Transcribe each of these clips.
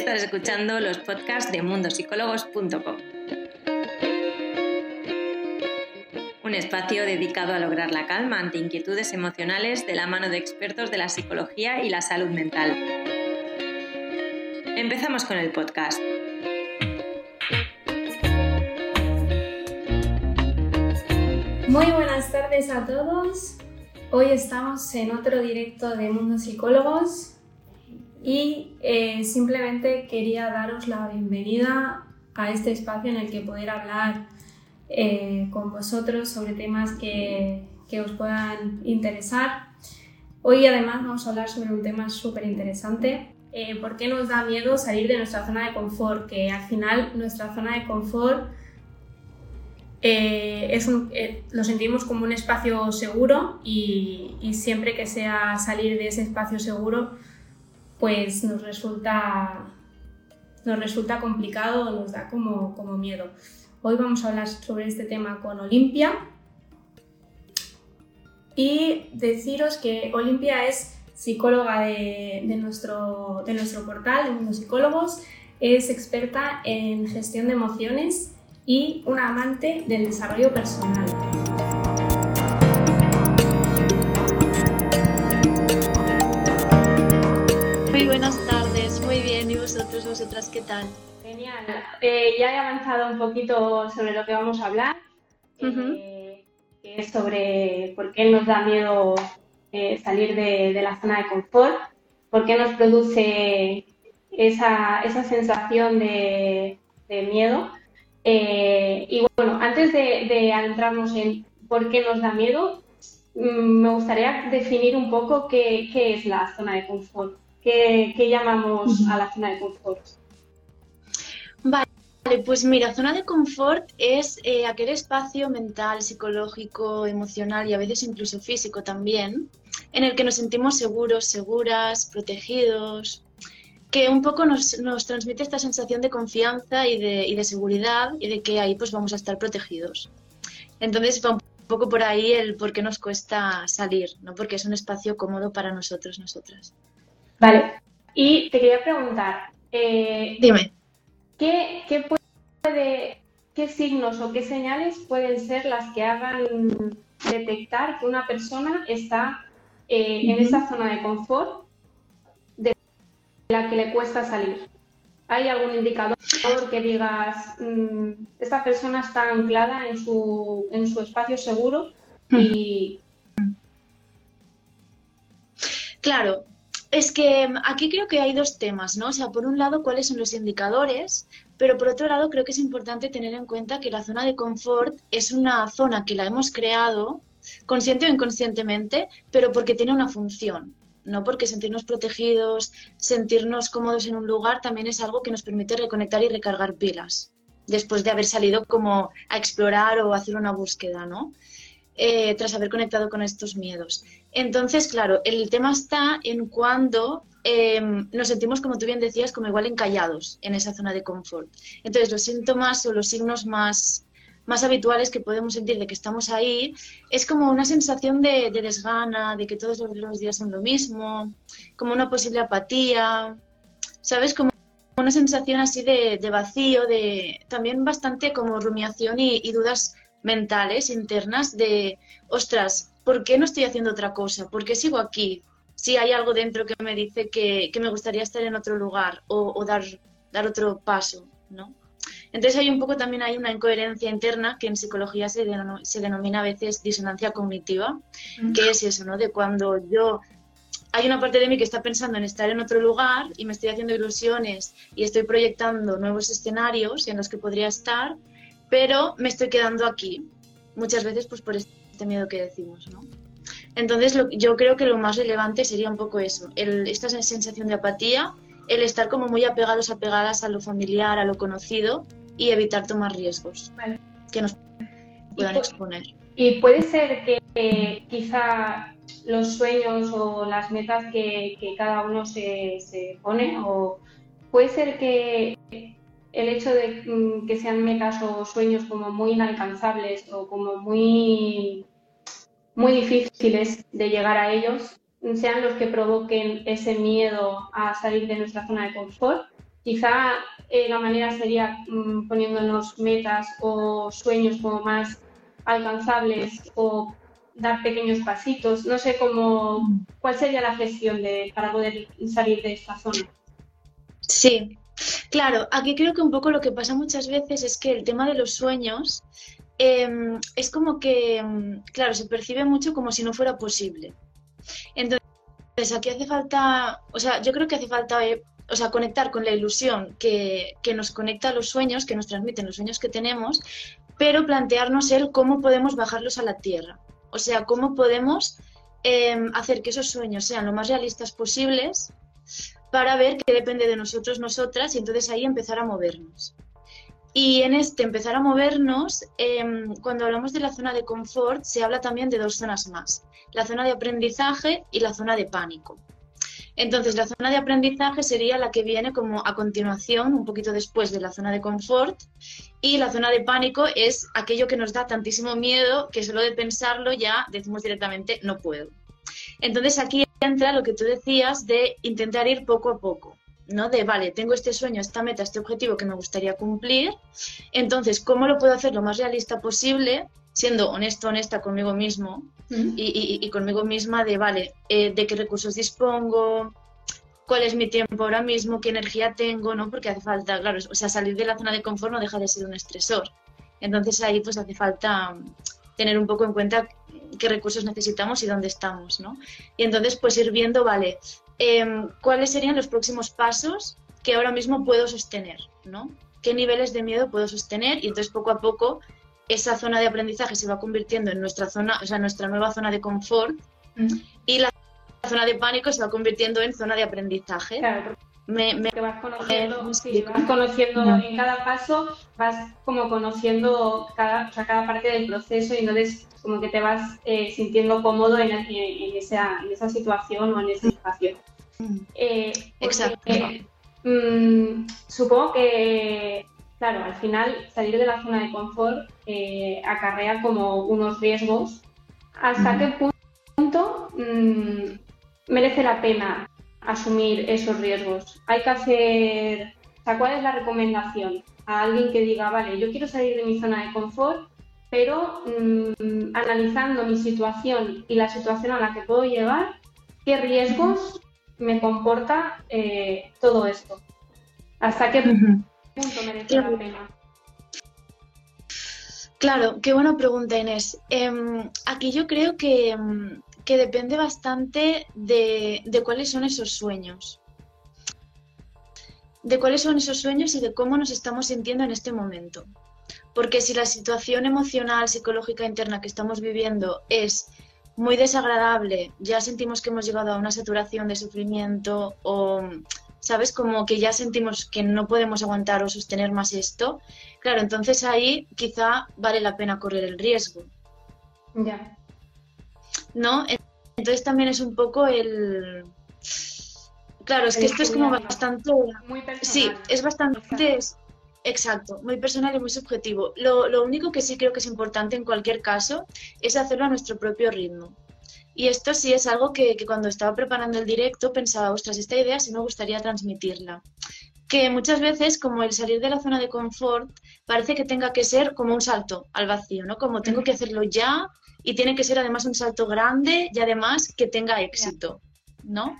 Estás escuchando los podcasts de mundosicólogos.com. Un espacio dedicado a lograr la calma ante inquietudes emocionales de la mano de expertos de la psicología y la salud mental. Empezamos con el podcast. Muy buenas tardes a todos. Hoy estamos en otro directo de Mundo Psicólogos y eh, simplemente quería daros la bienvenida a este espacio en el que poder hablar eh, con vosotros sobre temas que, que, os puedan interesar. Hoy además vamos a hablar sobre un tema súper interesante. Eh, ¿Por qué nos da miedo salir de nuestra zona de confort? Que al final nuestra zona de confort es lo sentimos como un espacio seguro y, y siempre que sea salir de ese espacio seguro pues nos resulta, nos resulta complicado o nos da como, como miedo. Hoy vamos a hablar sobre este tema con Olimpia y deciros que Olimpia es psicóloga de, nuestro, de nuestro portal, de Mundo Psicólogos, es experta en gestión de emociones y una amante del desarrollo personal. Vosotros, vosotras qué tal? Genial. Eh, ya he avanzado un poquito sobre lo que vamos a hablar, eh, que es sobre por qué nos da miedo eh, salir de, la zona de confort, por qué nos produce esa, esa sensación de, miedo. y bueno, antes de, de adentrarnos en por qué nos da miedo, mm, me gustaría definir un poco qué, qué es la zona de confort. ¿Qué, llamamos a la zona de confort? Vale, pues mira, zona de confort es eh, aquel espacio mental, psicológico, emocional y a veces incluso físico también, en el que nos sentimos seguros, seguras, protegidos, que un poco nos, transmite esta sensación de confianza y de, y de, seguridad y de que ahí pues vamos a estar protegidos. Entonces va un poco por ahí el por qué nos cuesta salir, ¿no? Porque es un espacio cómodo para nosotros, nosotras. Vale, y te quería preguntar, eh, dime, ¿qué, puede, ¿qué signos o qué señales pueden ser las que hagan detectar que una persona está eh, en esa zona de confort de la que le cuesta salir? ¿Hay algún indicador que digas, mm, esta persona está anclada en su, en su espacio seguro y... Claro, es que mm, aquí creo que hay dos temas, ¿no? O sea, por un lado, cuáles son los indicadores, pero por otro lado, creo que es importante tener en cuenta que la zona de confort es una zona que la hemos creado, consciente o inconscientemente, pero porque tiene una función, no porque sentirnos protegidos, sentirnos cómodos en un lugar también es algo que nos permite reconectar y recargar pilas, después de haber salido como a explorar o hacer una búsqueda, ¿no? Eh, tras haber conectado con estos miedos. Entonces, claro, el tema está en cuando em, nos sentimos, como tú bien decías, como igual encallados en esa zona de confort. Entonces, los síntomas o los signos más, más habituales que podemos sentir de que estamos ahí es como una sensación de, desgana, de que todos los días son lo mismo, como una posible apatía, ¿sabes? Como una sensación así de, vacío, de también bastante como rumiación y dudas mentales internas de, ostras, ¿por qué no estoy haciendo otra cosa? ¿Por qué sigo aquí? Si hay algo dentro que me dice que, me gustaría estar en otro lugar o, dar, dar otro paso, ¿no? Entonces hay un poco también hay una incoherencia interna que en psicología se, se denomina a veces disonancia cognitiva, que es eso, ¿no? De cuando yo hay una parte de mí que está pensando en estar en otro lugar y me estoy haciendo ilusiones y estoy proyectando nuevos escenarios en los que podría estar, pero me estoy quedando aquí, muchas veces pues por este miedo que decimos, ¿no? Entonces yo creo que lo más relevante sería un poco eso, esta sensación de apatía, el estar como muy apegados, apegadas a lo familiar, a lo conocido y evitar tomar riesgos que nos puedan exponer. Y puede ser que quizá los sueños o las metas que, cada uno se, se pone, o puede ser que el hecho de mm, que sean metas o sueños como muy inalcanzables o como muy, muy difíciles de llegar a ellos sean los que provoquen ese miedo a salir de nuestra zona de confort quizá eh, la manera sería mm, poniéndonos metas o sueños como más alcanzables o dar pequeños pasitos. No sé cómo, cuál sería la gestión de, para poder salir de esta zona. Sí, claro, aquí creo que un poco lo que pasa muchas veces es que el tema de los sueños em, es como que, em, claro, se percibe mucho como si no fuera posible. Entonces, aquí hace falta, o sea, yo creo que hace falta, eh, o sea, conectar con la ilusión que, que nos conecta a los sueños, que nos transmiten los sueños que tenemos, pero plantearnos el cómo podemos bajarlos a la tierra. O sea, cómo podemos em, hacer que esos sueños sean lo más realistas posibles para ver qué depende de nosotros, nosotras, y entonces ahí empezar a movernos. Y en este empezar a movernos, em, cuando hablamos de la zona de confort, se habla también de dos zonas más, la zona de aprendizaje y la zona de pánico. Entonces, la zona de aprendizaje sería la que viene como a continuación, un poquito después de la zona de confort, y la zona de pánico es aquello que nos da tantísimo miedo que solo de pensarlo ya decimos directamente no puedo. Entonces, aquí entra lo que tú decías de intentar ir poco a poco. ¿no? De, vale, tengo este sueño, esta meta, este objetivo que me gustaría cumplir, entonces, ¿cómo lo puedo hacer lo más realista posible siendo honesto, honesta conmigo mismo y, conmigo misma de, vale, eh, de qué recursos dispongo, cuál es mi tiempo ahora mismo, qué energía tengo, ¿no? Porque hace falta, claro, o sea, salir de la zona de confort no deja de ser un estresor. Entonces ahí pues hace falta tener un poco en cuenta qué recursos necesitamos y dónde estamos, ¿no? Y entonces pues ir viendo, vale, em, cuáles serían los próximos pasos que ahora mismo puedo sostener, ¿no? ¿Qué niveles de miedo puedo sostener? Y entonces poco a poco esa zona de aprendizaje se va convirtiendo en nuestra zona, o sea, nuestra nueva zona de confort mm. y la zona de pánico se va convirtiendo en zona de aprendizaje. Claro, me, vas conociendo, vas conociendo en cada paso, vas como conociendo cada, cada parte del proceso y entonces como que te vas eh, sintiendo cómodo en, esa, en, esa, situación o en ese espacio. Mm. Eh, Exacto. Mm, supongo que claro, al final salir de la zona de confort eh, acarrea como unos riesgos. ¿Hasta qué punto mm, merece la pena asumir esos riesgos? Hay que hacer, o ¿cuál es la recomendación a alguien que diga, vale, yo quiero salir de mi zona de confort, pero mm, analizando mi situación y la situación a la que puedo llegar, ¿qué riesgos me comporta eh, todo esto? ¿Hasta qué punto? Claro, qué buena pregunta, Inés. Em, aquí yo creo que, em, que depende bastante de, de, cuáles son esos sueños. De cuáles son esos sueños y de cómo nos estamos sintiendo en este momento. Porque si la situación emocional, psicológica interna que estamos viviendo es muy desagradable, ya sentimos que hemos llegado a una saturación de sufrimiento o ¿sabes? Como que ya sentimos que no podemos aguantar o sostener más esto, claro, entonces ahí quizá vale la pena correr el riesgo. Ya. ¿No? Entonces también es un poco el... Claro, es que esto es como bastante... Muy personal. Sí, es bastante... Exacto, muy personal y muy subjetivo. Lo, lo único que sí creo que es importante en cualquier caso es hacerlo a nuestro propio ritmo. Y esto sí es algo que, cuando estaba preparando el directo pensaba, ostras, esta idea sí me gustaría transmitirla. Que muchas veces, como el salir de la zona de confort, parece que tenga que ser como un salto al vacío, ¿no? Como tengo que hacerlo ya y tiene que ser además un salto grande y además que tenga éxito, ¿no?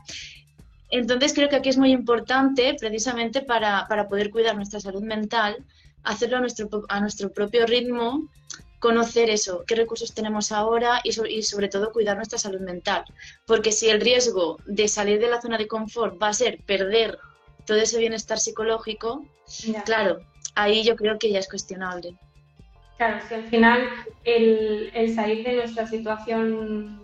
Entonces creo que aquí es muy importante, precisamente para, para poder cuidar nuestra salud mental, hacerlo a nuestro, a nuestro propio ritmo conocer eso, qué recursos tenemos ahora y, sobre todo cuidar nuestra salud mental. Porque si el riesgo de salir de la zona de confort va a ser perder todo ese bienestar psicológico, claro, ahí yo creo que ya es cuestionable. Claro, es que al final el, salir de nuestra situación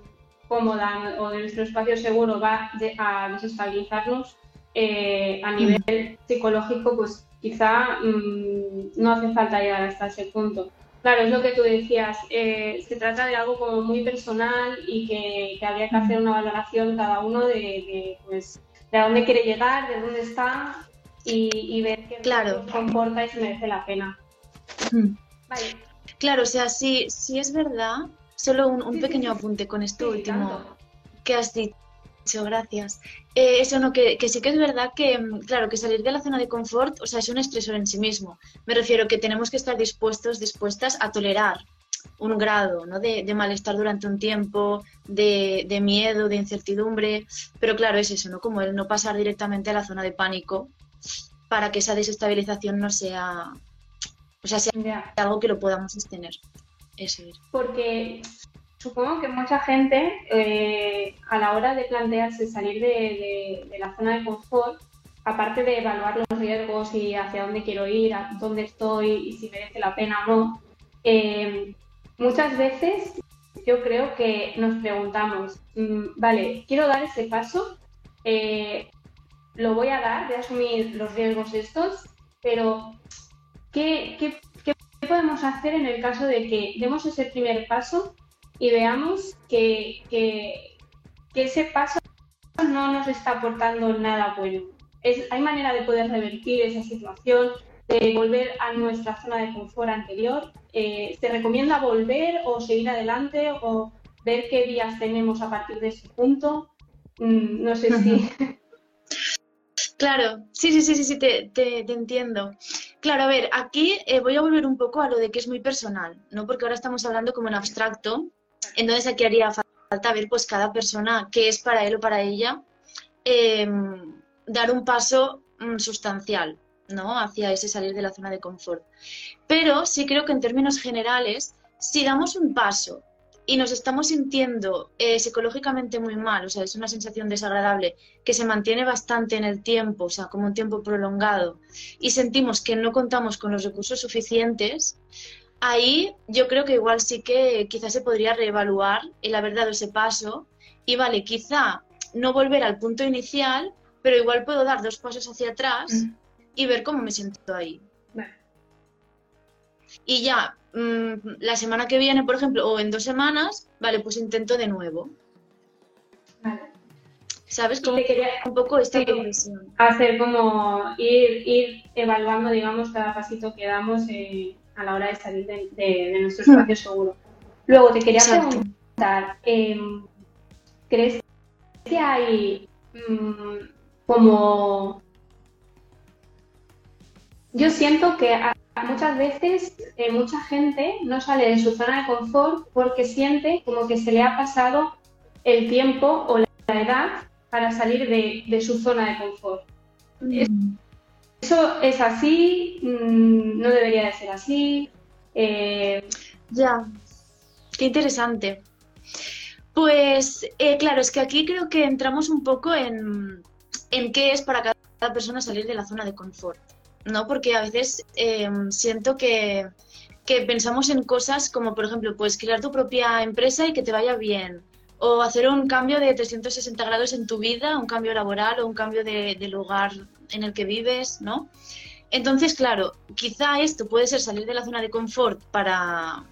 cómoda o de nuestro espacio seguro va a desestabilizarnos eh, a nivel mm. psicológico, pues quizá mm, no hace falta llegar hasta ese punto. Claro, es lo que tú decías. Eh, se trata de algo como muy personal y que, habría que hacer una valoración cada uno de, pues, de dónde quiere llegar, de dónde está y, ver qué claro. comporta y si merece la pena. Vale. Claro, o sea, sí, sí es verdad. Solo un, pequeño apunte con esto último que has dicho gracias. Eh, eso no, que, sí que es verdad que, mm, claro, que salir de la zona de confort, o sea, es un estresor en sí mismo. Me refiero que tenemos que estar dispuestos, dispuestas a tolerar un grado ¿no? de, malestar durante un tiempo, de, de, miedo, de incertidumbre, pero claro, es eso, ¿no? Como el no pasar directamente a la zona de pánico para que esa desestabilización no sea, o sea, sea algo que lo podamos sostener. Eso es. Porque supongo que mucha gente, eh, a la hora de plantearse salir de, la zona de confort, aparte de evaluar los riesgos y hacia dónde quiero ir, a dónde estoy y si merece la pena o no, eh, muchas veces yo creo que nos preguntamos, mm, vale, quiero dar ese paso, eh, lo voy a dar, voy a asumir los riesgos estos, pero ¿qué, qué podemos hacer en el caso de que demos ese primer paso y veamos que, ese paso no nos está aportando nada bueno. Es, hay manera de poder revertir esa situación, de volver a nuestra zona de confort anterior. Eh, ¿Se recomienda volver o seguir adelante o ver qué días tenemos a partir de ese punto? Mm, no sé si... Claro, sí, sí, sí, sí, sí te, te, entiendo. Claro, a ver, aquí eh, voy a volver un poco a lo de que es muy personal, ¿no? Porque ahora estamos hablando como en abstracto entonces aquí haría falta ver pues cada persona qué es para él o para ella, em, dar un paso mm, sustancial, ¿no? Hacia ese salir de la zona de confort. Pero sí creo que en términos generales, si damos un paso y nos estamos sintiendo eh, psicológicamente muy mal, o sea, es una sensación desagradable que se mantiene bastante en el tiempo, o sea, como un tiempo prolongado, y sentimos que no contamos con los recursos suficientes, ahí yo creo que igual sí que quizás se podría reevaluar el haber dado ese paso y vale, quizá no volver al punto inicial, pero igual puedo dar dos pasos hacia atrás mm. Y ver cómo me siento ahí. Y ya, mm, la semana que viene, por ejemplo, o en dos semanas, vale, pues intento de nuevo. Vale. ¿Sabes? Como quería, un poco esta progresión. Hacer como ir, ir evaluando, digamos, cada pasito que damos. Eh a la hora de salir de, nuestro espacio seguro. Luego te quería preguntar, em, ¿crees que hay mm, como... Yo siento que muchas veces eh, mucha gente no sale de su zona de confort porque siente como que se le ha pasado el tiempo o la edad para salir de, su zona de confort. Mm. ¿Eso es así? Mm, ¿No debería de ser así? Eh, ya, qué interesante. Pues eh, claro, es que aquí creo que entramos un poco en, qué es para cada persona salir de la zona de confort, ¿no? Porque a veces em, siento que, que, pensamos en cosas como, por ejemplo, pues crear tu propia empresa y que te vaya bien, o hacer un cambio de 360 grados en tu vida, un cambio laboral o un cambio de, de lugar en el que vives, ¿no? Entonces, claro, quizá esto puede ser salir de la zona de confort para,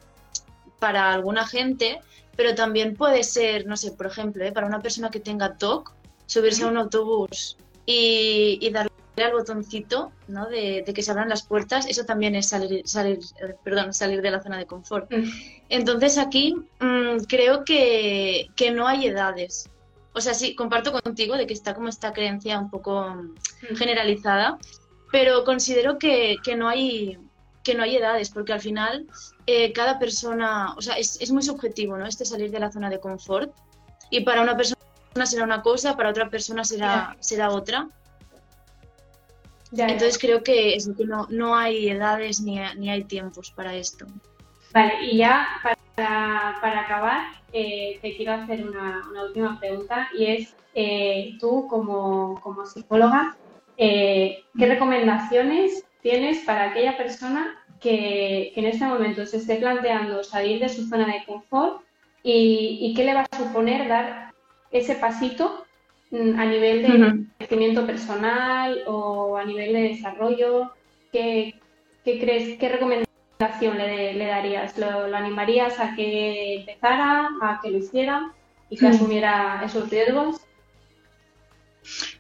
para alguna gente, pero también puede ser, no sé, por ejemplo, ¿eh? para una persona que tenga TOC, subirse a un autobús y, darle al botoncito ¿no? de, que se abran las puertas, eso también es salir, salir, eh, perdón, salir de la zona de confort. Mm. Entonces aquí mm, creo que, que no hay edades o sea, sí, comparto contigo de que está como esta creencia un poco mm, generalizada, pero considero que, no hay que no hay edades, porque al final eh, cada persona, o sea, es, muy subjetivo, ¿no? Este salir de la zona de confort. Y para una persona será una cosa, para otra persona será, será otra. Entonces creo que, que no, no hay edades ni, ni hay tiempos para esto. Vale, y ya para, para acabar, eh, te quiero hacer una, última pregunta y es, eh, tú como, psicóloga, eh, ¿qué recomendaciones tienes para aquella persona que, en este momento se esté planteando salir de su zona de confort y, qué le va a suponer dar ese pasito a nivel de crecimiento personal o a nivel de desarrollo? ¿Qué, qué crees, qué recomendaciones le, darías? ¿Lo, animarías a que empezara, a que lo hiciera y que mm. asumiera esos riesgos?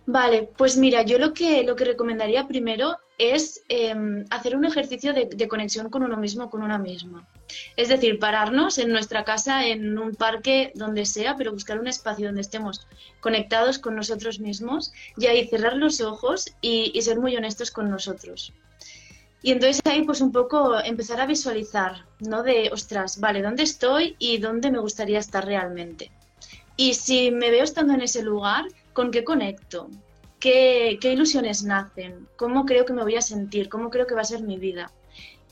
Vale, pues mira, yo lo que, lo que recomendaría primero es em, hacer un ejercicio de, conexión con uno mismo, con una misma. Es decir, pararnos en nuestra casa, en un parque, donde sea, pero buscar un espacio donde estemos conectados con nosotros mismos y ahí cerrar los ojos y, y ser muy honestos con nosotros. Y entonces ahí pues un poco empezar a visualizar, ¿no? De, ostras, vale, ¿dónde estoy y dónde me gustaría estar realmente? Y si me veo estando en ese lugar, ¿con qué conecto? ¿Qué, ilusiones nacen? ¿Cómo creo que me voy a sentir? ¿Cómo creo que va a ser mi vida?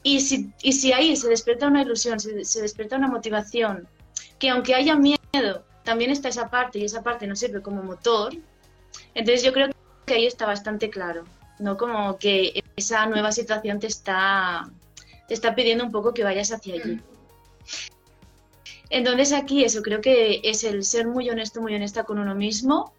Y si, y ahí se despierta una ilusión, se, se despierta una motivación, que aunque haya miedo, también está esa parte y esa parte nos sirve como motor, entonces yo creo que ahí está bastante claro. ¿no? Como que esa nueva situación te está, te está pidiendo un poco que vayas hacia allí. Entonces aquí eso creo que es el ser muy honesto, muy honesta con uno mismo,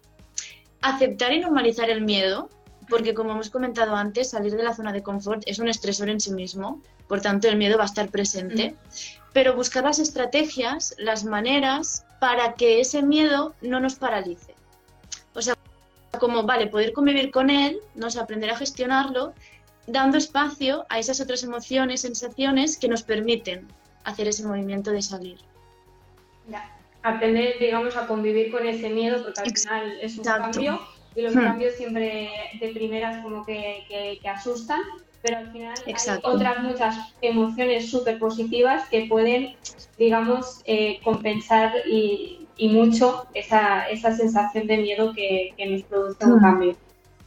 aceptar y normalizar el miedo, porque como hemos comentado antes, salir de la zona de confort es un estresor en sí mismo, por tanto el miedo va a estar presente, pero buscar las estrategias, las maneras para que ese miedo no nos paralice. O sea, como, vale, poder convivir con él, ¿no? aprender a gestionarlo, dando espacio a esas otras emociones, sensaciones que nos permiten hacer ese movimiento de salir. Aprender, digamos, a convivir con ese miedo, porque al final es un cambio y los hmm. cambios siempre de primeras como que, que, asustan, pero al final hay otras muchas emociones súper positivas que pueden, digamos, eh, compensar y y mucho esa, esa sensación de miedo que, que nos produce un mm. cambio.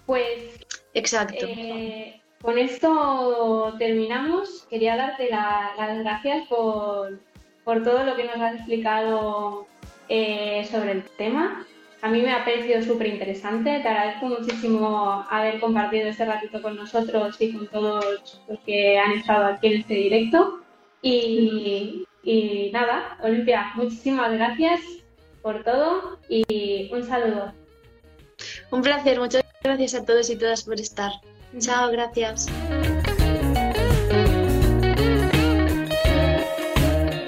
Pues Exacto. Eh, con esto terminamos. Quería darte las gracias por, por, todo lo que nos has explicado eh, sobre el tema. A mí me ha parecido súper interesante. Te agradezco muchísimo haber compartido este ratito con nosotros y con todos los que han estado aquí en este directo. Y, y nada, Olimpia, muchísimas gracias por todo y un saludo. Un placer, muchas gracias a todos y todas por estar. Chao, gracias.